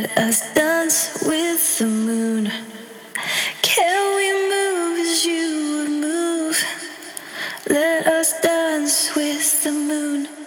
let us dance with the moon. Can we move as you would move? Let us dance with the moon.